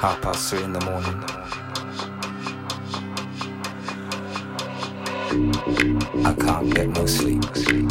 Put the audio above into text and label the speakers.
Speaker 1: half past three in the morning. I can't get no sleep. sleep.